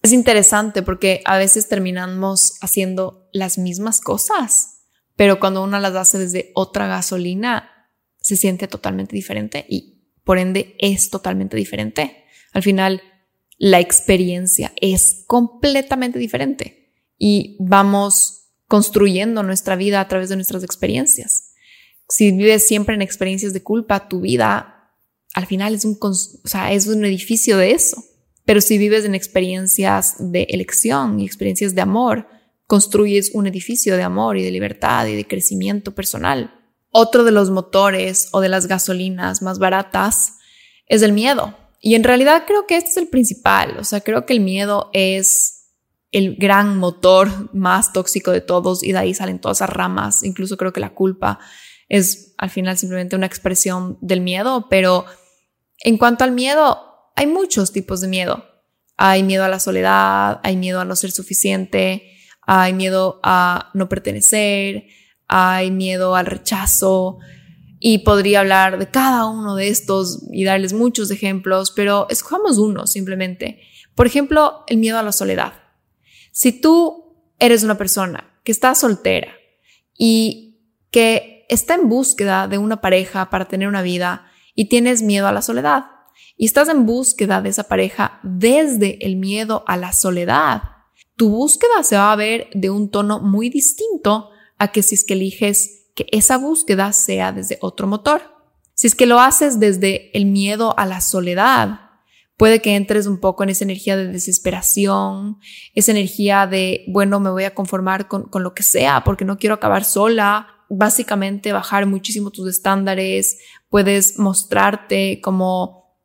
Es interesante porque a veces terminamos haciendo las mismas cosas pero cuando uno las hace desde otra gasolina, se siente totalmente diferente y por ende es totalmente diferente. Al final, la experiencia es completamente diferente y vamos construyendo nuestra vida a través de nuestras experiencias. Si vives siempre en experiencias de culpa, tu vida al final es un, o sea, es un edificio de eso. Pero si vives en experiencias de elección y experiencias de amor, construyes un edificio de amor y de libertad y de crecimiento personal. Otro de los motores o de las gasolinas más baratas es el miedo. Y en realidad creo que este es el principal. O sea, creo que el miedo es el gran motor más tóxico de todos y de ahí salen todas esas ramas. Incluso creo que la culpa es al final simplemente una expresión del miedo. Pero en cuanto al miedo, hay muchos tipos de miedo. Hay miedo a la soledad, hay miedo a no ser suficiente, hay miedo a no pertenecer, hay miedo al rechazo y podría hablar de cada uno de estos y darles muchos ejemplos, pero escojamos uno simplemente. Por ejemplo, el miedo a la soledad. Si tú eres una persona que está soltera y que está en búsqueda de una pareja para tener una vida y tienes miedo a la soledad y estás en búsqueda de esa pareja desde el miedo a la soledad, tu búsqueda se va a ver de un tono muy distinto a que si es que eliges que esa búsqueda sea desde otro motor. Si es que lo haces desde el miedo a la soledad, puede que entres un poco en esa energía de desesperación, esa energía de, bueno, me voy a conformar con, con lo que sea porque no quiero acabar sola. Básicamente bajar muchísimo tus estándares, puedes mostrarte como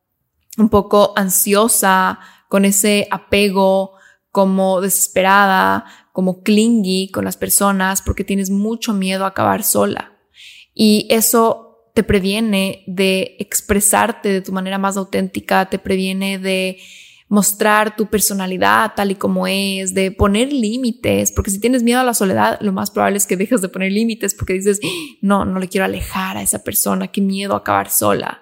un poco ansiosa, con ese apego como desesperada, como clingy con las personas porque tienes mucho miedo a acabar sola. Y eso te previene de expresarte de tu manera más auténtica, te previene de mostrar tu personalidad tal y como es, de poner límites, porque si tienes miedo a la soledad, lo más probable es que dejes de poner límites porque dices, no, no le quiero alejar a esa persona, qué miedo acabar sola.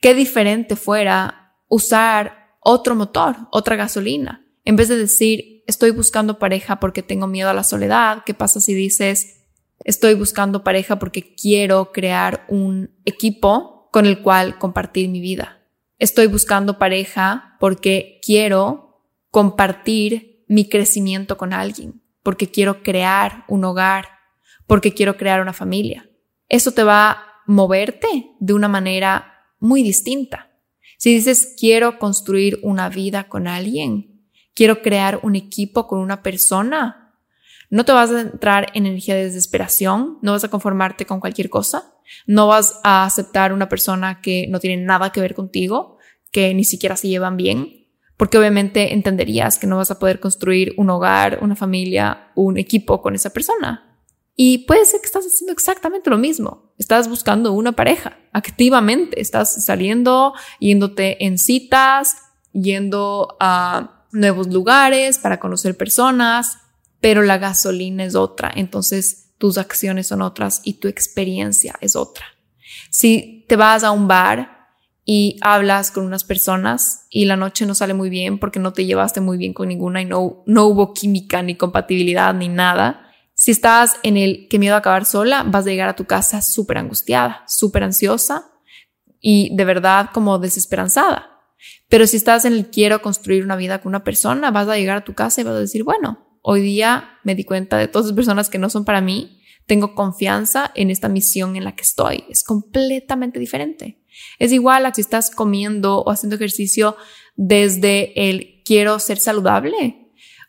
Qué diferente fuera usar otro motor, otra gasolina. En vez de decir, estoy buscando pareja porque tengo miedo a la soledad, ¿qué pasa si dices, estoy buscando pareja porque quiero crear un equipo con el cual compartir mi vida? Estoy buscando pareja porque quiero compartir mi crecimiento con alguien, porque quiero crear un hogar, porque quiero crear una familia. Eso te va a moverte de una manera muy distinta. Si dices quiero construir una vida con alguien, quiero crear un equipo con una persona. No te vas a entrar en energía de desesperación, no vas a conformarte con cualquier cosa, no vas a aceptar una persona que no tiene nada que ver contigo, que ni siquiera se llevan bien, porque obviamente entenderías que no vas a poder construir un hogar, una familia, un equipo con esa persona. Y puede ser que estás haciendo exactamente lo mismo. Estás buscando una pareja activamente. Estás saliendo, yéndote en citas, yendo a nuevos lugares para conocer personas, pero la gasolina es otra. Entonces tus acciones son otras y tu experiencia es otra. Si te vas a un bar y hablas con unas personas y la noche no sale muy bien porque no te llevaste muy bien con ninguna y no, no hubo química ni compatibilidad ni nada, si estás en el que miedo a acabar sola, vas a llegar a tu casa súper angustiada, súper ansiosa y de verdad como desesperanzada. Pero si estás en el quiero construir una vida con una persona, vas a llegar a tu casa y vas a decir, bueno, hoy día me di cuenta de todas las personas que no son para mí, tengo confianza en esta misión en la que estoy. Es completamente diferente. Es igual a si estás comiendo o haciendo ejercicio desde el quiero ser saludable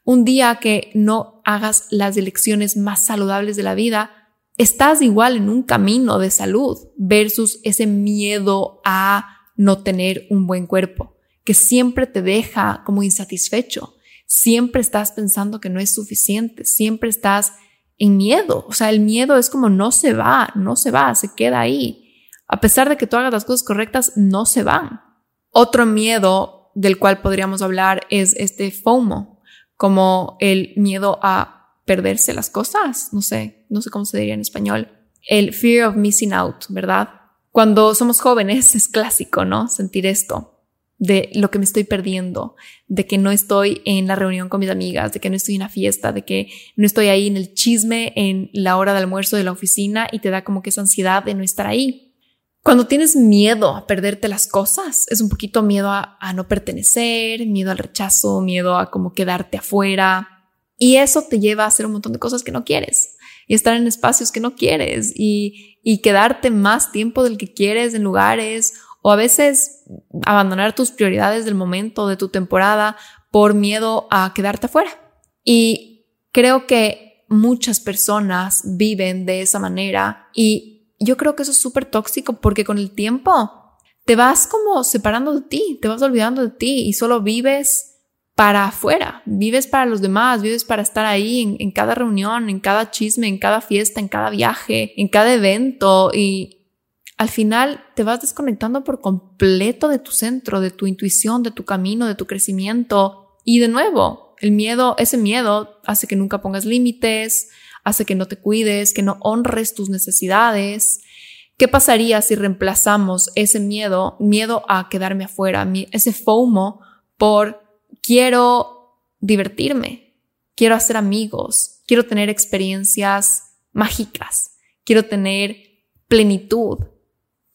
un día que no hagas las elecciones más saludables de la vida, estás igual en un camino de salud versus ese miedo a no tener un buen cuerpo, que siempre te deja como insatisfecho. Siempre estás pensando que no es suficiente, siempre estás en miedo. O sea, el miedo es como no se va, no se va, se queda ahí. A pesar de que tú hagas las cosas correctas, no se van. Otro miedo del cual podríamos hablar es este FOMO, como el miedo a perderse las cosas, no sé, no sé cómo se diría en español, el fear of missing out, ¿verdad? Cuando somos jóvenes [laughs] es clásico, ¿no? Sentir esto de lo que me estoy perdiendo, de que no estoy en la reunión con mis amigas, de que no estoy en la fiesta, de que no estoy ahí en el chisme en la hora de almuerzo de la oficina y te da como que esa ansiedad de no estar ahí. Cuando tienes miedo a perderte las cosas, es un poquito miedo a, no pertenecer, miedo al rechazo, miedo a como quedarte afuera. Y eso te lleva a hacer un montón de cosas que no quieres y estar en espacios que no quieres y, y quedarte más tiempo del que quieres en lugares o a veces abandonar tus prioridades del momento, de tu temporada, por miedo a quedarte afuera. Y creo que muchas personas viven de esa manera y yo creo que eso es súper tóxico porque con el tiempo te vas como separando de ti, te vas olvidando de ti y solo vives para afuera, vives para los demás, vives para estar ahí en, en, cada reunión, en cada chisme, en cada fiesta, en cada viaje, en cada evento y al final te vas desconectando por completo de tu centro, de tu intuición, de tu camino, de tu crecimiento y de nuevo, el miedo, ese miedo hace que nunca pongas límites, hace que no te cuides, que no honres tus necesidades. ¿Qué pasaría si reemplazamos ese miedo, miedo a quedarme afuera, ese FOMO por quiero divertirme, quiero hacer amigos, quiero tener experiencias mágicas, quiero tener plenitud,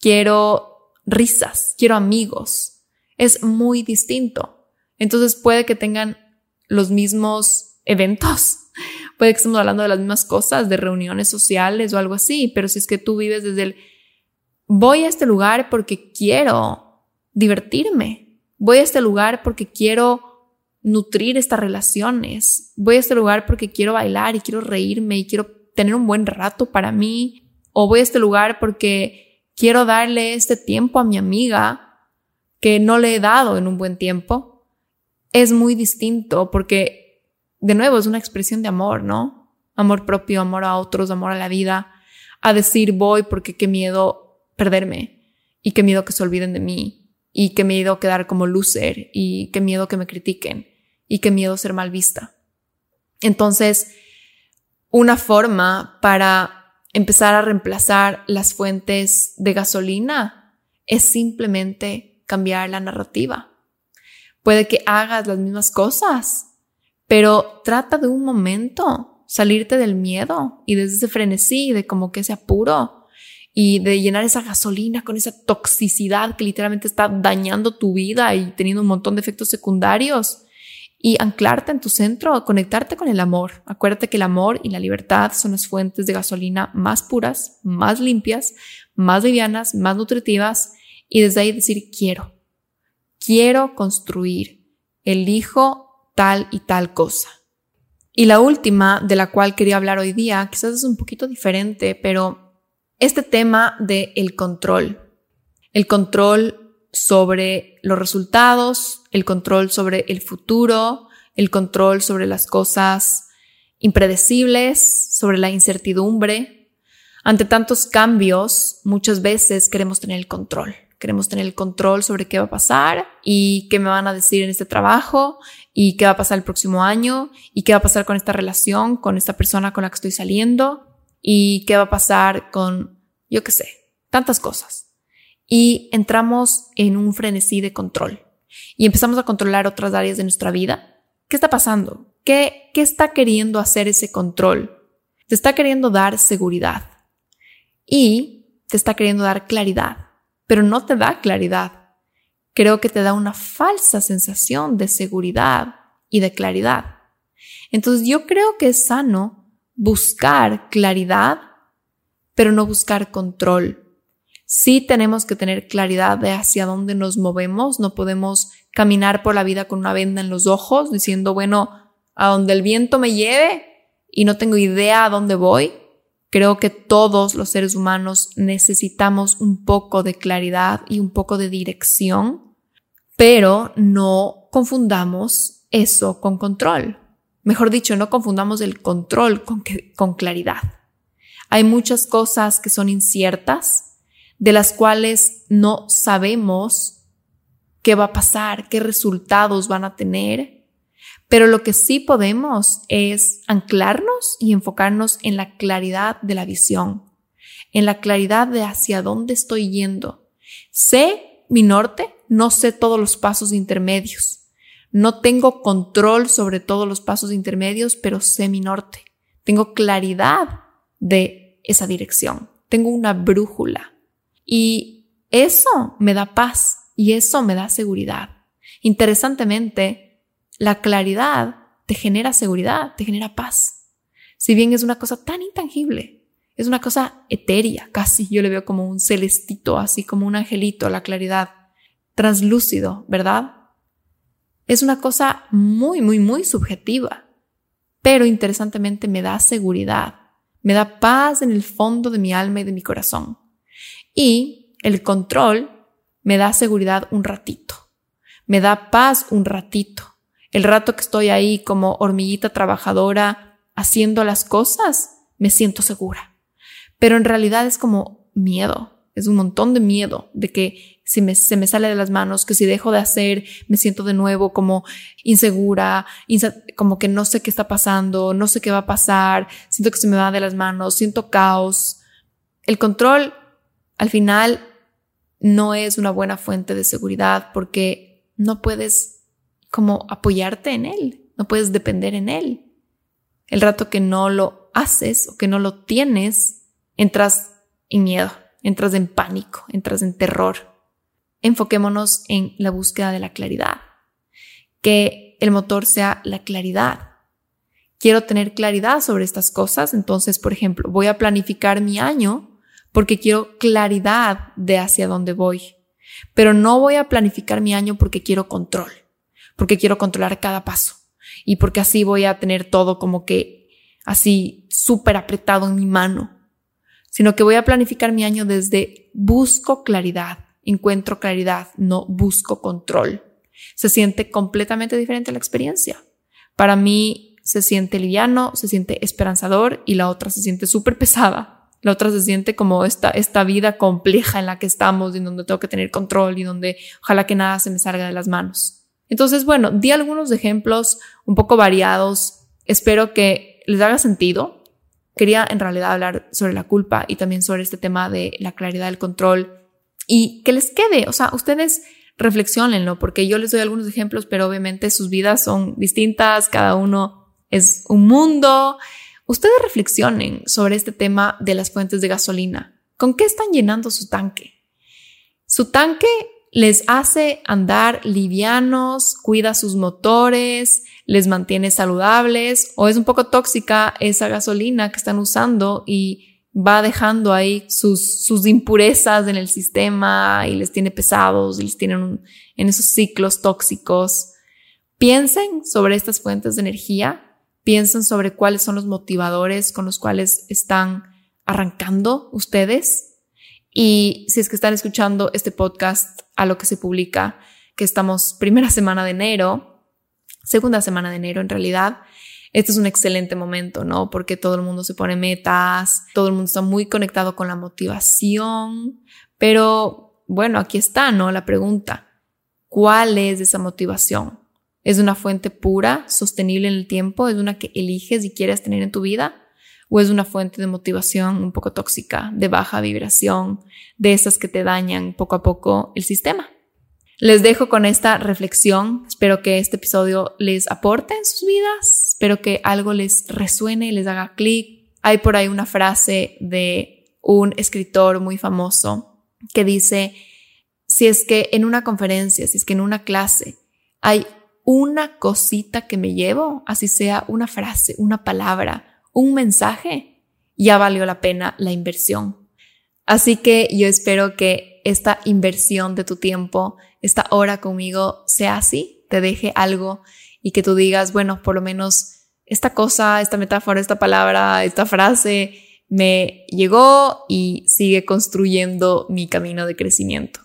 quiero risas, quiero amigos? Es muy distinto. Entonces puede que tengan los mismos eventos, [laughs] Puede que estemos hablando de las mismas cosas, de reuniones sociales o algo así, pero si es que tú vives desde el voy a este lugar porque quiero divertirme, voy a este lugar porque quiero nutrir estas relaciones, voy a este lugar porque quiero bailar y quiero reírme y quiero tener un buen rato para mí, o voy a este lugar porque quiero darle este tiempo a mi amiga que no le he dado en un buen tiempo, es muy distinto porque de nuevo, es una expresión de amor, ¿no? Amor propio, amor a otros, amor a la vida, a decir voy porque qué miedo perderme y qué miedo que se olviden de mí y qué miedo quedar como loser y qué miedo que me critiquen y qué miedo ser mal vista. Entonces, una forma para empezar a reemplazar las fuentes de gasolina es simplemente cambiar la narrativa. Puede que hagas las mismas cosas, pero trata de un momento salirte del miedo y desde ese frenesí, de como que ese apuro y de llenar esa gasolina con esa toxicidad que literalmente está dañando tu vida y teniendo un montón de efectos secundarios y anclarte en tu centro, conectarte con el amor. Acuérdate que el amor y la libertad son las fuentes de gasolina más puras, más limpias, más livianas, más nutritivas y desde ahí decir quiero, quiero construir, elijo tal y tal cosa. Y la última de la cual quería hablar hoy día, quizás es un poquito diferente, pero este tema de el control. El control sobre los resultados, el control sobre el futuro, el control sobre las cosas impredecibles, sobre la incertidumbre. Ante tantos cambios, muchas veces queremos tener el control. Queremos tener el control sobre qué va a pasar y qué me van a decir en este trabajo y qué va a pasar el próximo año y qué va a pasar con esta relación, con esta persona con la que estoy saliendo y qué va a pasar con, yo qué sé, tantas cosas. Y entramos en un frenesí de control y empezamos a controlar otras áreas de nuestra vida. ¿Qué está pasando? ¿Qué, qué está queriendo hacer ese control? Te está queriendo dar seguridad y te está queriendo dar claridad pero no te da claridad. Creo que te da una falsa sensación de seguridad y de claridad. Entonces yo creo que es sano buscar claridad, pero no buscar control. Sí tenemos que tener claridad de hacia dónde nos movemos, no podemos caminar por la vida con una venda en los ojos diciendo, bueno, a donde el viento me lleve y no tengo idea a dónde voy. Creo que todos los seres humanos necesitamos un poco de claridad y un poco de dirección, pero no confundamos eso con control. Mejor dicho, no confundamos el control con, con claridad. Hay muchas cosas que son inciertas, de las cuales no sabemos qué va a pasar, qué resultados van a tener, pero lo que sí podemos es anclarnos y enfocarnos en la claridad de la visión, en la claridad de hacia dónde estoy yendo. Sé mi norte, no sé todos los pasos intermedios. No tengo control sobre todos los pasos intermedios, pero sé mi norte. Tengo claridad de esa dirección. Tengo una brújula. Y eso me da paz y eso me da seguridad. Interesantemente, la claridad te genera seguridad, te genera paz. Si bien es una cosa tan intangible, es una cosa etérea, casi yo le veo como un celestito, así como un angelito, la claridad, translúcido, ¿verdad? Es una cosa muy, muy, muy subjetiva, pero interesantemente me da seguridad, me da paz en el fondo de mi alma y de mi corazón. Y el control me da seguridad un ratito, me da paz un ratito, el rato que estoy ahí como hormiguita trabajadora haciendo las cosas, me siento segura. Pero en realidad es como miedo, es un montón de miedo de que si me, se me sale de las manos, que si dejo de hacer, me siento de nuevo como insegura, como que no sé qué está pasando, no sé qué va a pasar, siento que se me va de las manos, siento caos. El control, al final, no es una buena fuente de seguridad porque no puedes como apoyarte en Él, no puedes depender en Él. El rato que no lo haces o que no lo tienes, entras en miedo, entras en pánico, entras en terror. Enfoquémonos en la búsqueda de la claridad, que el motor sea la claridad. Quiero tener claridad sobre estas cosas, entonces, por ejemplo, voy a planificar mi año porque quiero claridad de hacia dónde voy, pero no voy a planificar mi año porque quiero control porque quiero controlar cada paso y porque así voy a tener todo como que así súper apretado en mi mano, sino que voy a planificar mi año desde busco claridad, encuentro claridad, no busco control. Se siente completamente diferente la experiencia. Para mí se siente liviano, se siente esperanzador y la otra se siente súper pesada. La otra se siente como esta, esta vida compleja en la que estamos y en donde tengo que tener control y donde ojalá que nada se me salga de las manos. Entonces, bueno, di algunos ejemplos un poco variados. Espero que les haga sentido. Quería en realidad hablar sobre la culpa y también sobre este tema de la claridad del control y que les quede, o sea, ustedes reflexionenlo porque yo les doy algunos ejemplos, pero obviamente sus vidas son distintas, cada uno es un mundo. Ustedes reflexionen sobre este tema de las fuentes de gasolina. ¿Con qué están llenando su tanque? Su tanque les hace andar livianos, cuida sus motores, les mantiene saludables o es un poco tóxica esa gasolina que están usando y va dejando ahí sus, impurezas en el sistema y les tiene pesados y les tienen en esos ciclos tóxicos. Piensen sobre estas fuentes de energía, piensen sobre cuáles son los motivadores con los cuales están arrancando ustedes. Y si es que están escuchando este podcast a lo que se publica, que estamos primera semana de enero, segunda semana de enero en realidad, este es un excelente momento, ¿no? Porque todo el mundo se pone metas, todo el mundo está muy conectado con la motivación, pero bueno, aquí está, ¿no? La pregunta, ¿cuál es esa motivación? ¿Es una fuente pura, sostenible en el tiempo? ¿Es una que eliges y quieres tener en tu vida? ¿O es una fuente de motivación un poco tóxica, de baja vibración, de esas que te dañan poco a poco el sistema? Les dejo con esta reflexión. Espero que este episodio les aporte en sus vidas. Espero que algo les resuene, les haga clic. Hay por ahí una frase de un escritor muy famoso que dice, si es que en una conferencia, si es que en una clase hay una cosita que me llevo, así sea una frase, una palabra, un mensaje, ya valió la pena la inversión. Así que yo espero que esta inversión de tu tiempo, esta hora conmigo sea así, te deje algo y que tú digas, bueno, por lo menos esta cosa, esta metáfora, esta palabra, esta frase me llegó y sigue construyendo mi camino de crecimiento.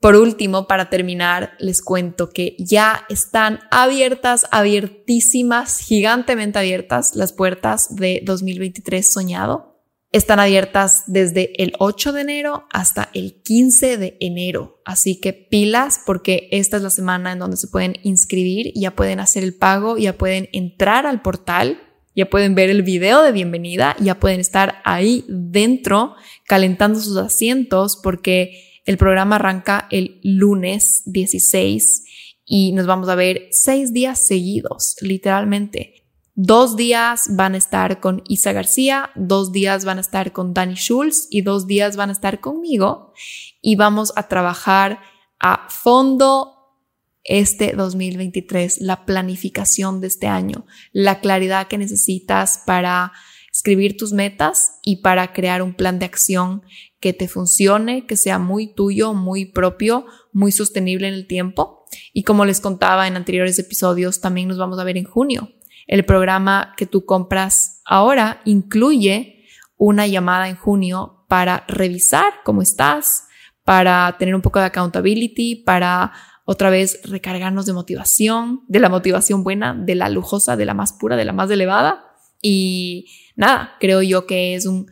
Por último, para terminar, les cuento que ya están abiertas, abiertísimas, gigantemente abiertas las puertas de 2023 soñado. Están abiertas desde el 8 de enero hasta el 15 de enero. Así que pilas porque esta es la semana en donde se pueden inscribir, ya pueden hacer el pago, ya pueden entrar al portal, ya pueden ver el video de bienvenida, ya pueden estar ahí dentro calentando sus asientos porque el programa arranca el lunes 16 y nos vamos a ver seis días seguidos, literalmente. Dos días van a estar con Isa García, dos días van a estar con Dani Schulz y dos días van a estar conmigo y vamos a trabajar a fondo este 2023, la planificación de este año, la claridad que necesitas para escribir tus metas y para crear un plan de acción que te funcione, que sea muy tuyo, muy propio, muy sostenible en el tiempo. Y como les contaba en anteriores episodios, también nos vamos a ver en junio. El programa que tú compras ahora incluye una llamada en junio para revisar cómo estás, para tener un poco de accountability, para otra vez recargarnos de motivación, de la motivación buena, de la lujosa, de la más pura, de la más elevada. Y nada, creo yo que es un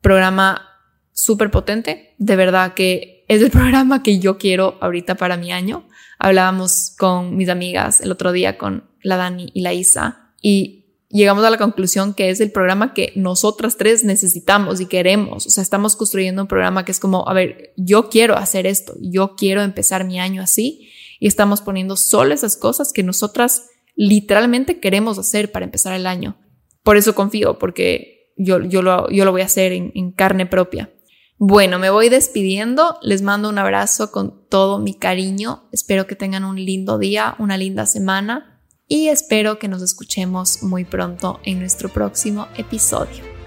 programa súper potente. De verdad que es el [laughs] programa que yo quiero ahorita para mi año. Hablábamos con mis amigas el otro día, con la Dani y la Isa, y llegamos a la conclusión que es el programa que nosotras tres necesitamos y queremos. O sea, estamos construyendo un programa que es como, a ver, yo quiero hacer esto, yo quiero empezar mi año así, y estamos poniendo solo esas cosas que nosotras literalmente queremos hacer para empezar el año. Por eso confío, porque yo, yo, lo, yo lo voy a hacer en, en carne propia. Bueno, me voy despidiendo. Les mando un abrazo con todo mi cariño. Espero que tengan un lindo día, una linda semana y espero que nos escuchemos muy pronto en nuestro próximo episodio.